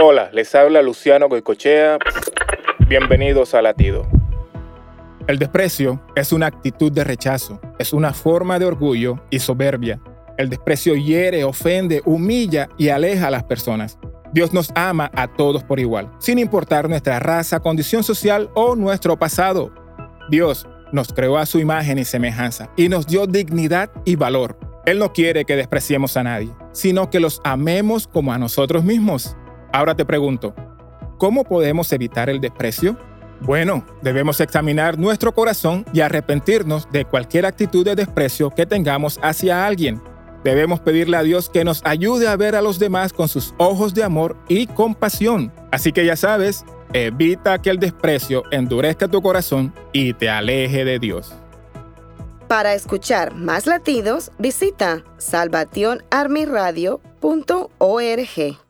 Hola, les habla Luciano Goicochea. Bienvenidos a Latido. El desprecio es una actitud de rechazo, es una forma de orgullo y soberbia. El desprecio hiere, ofende, humilla y aleja a las personas. Dios nos ama a todos por igual, sin importar nuestra raza, condición social o nuestro pasado. Dios nos creó a su imagen y semejanza y nos dio dignidad y valor. Él no quiere que despreciemos a nadie, sino que los amemos como a nosotros mismos. Ahora te pregunto, ¿cómo podemos evitar el desprecio? Bueno, debemos examinar nuestro corazón y arrepentirnos de cualquier actitud de desprecio que tengamos hacia alguien. Debemos pedirle a Dios que nos ayude a ver a los demás con sus ojos de amor y compasión. Así que ya sabes, evita que el desprecio endurezca tu corazón y te aleje de Dios. Para escuchar más latidos, visita salvationarmyradio.org.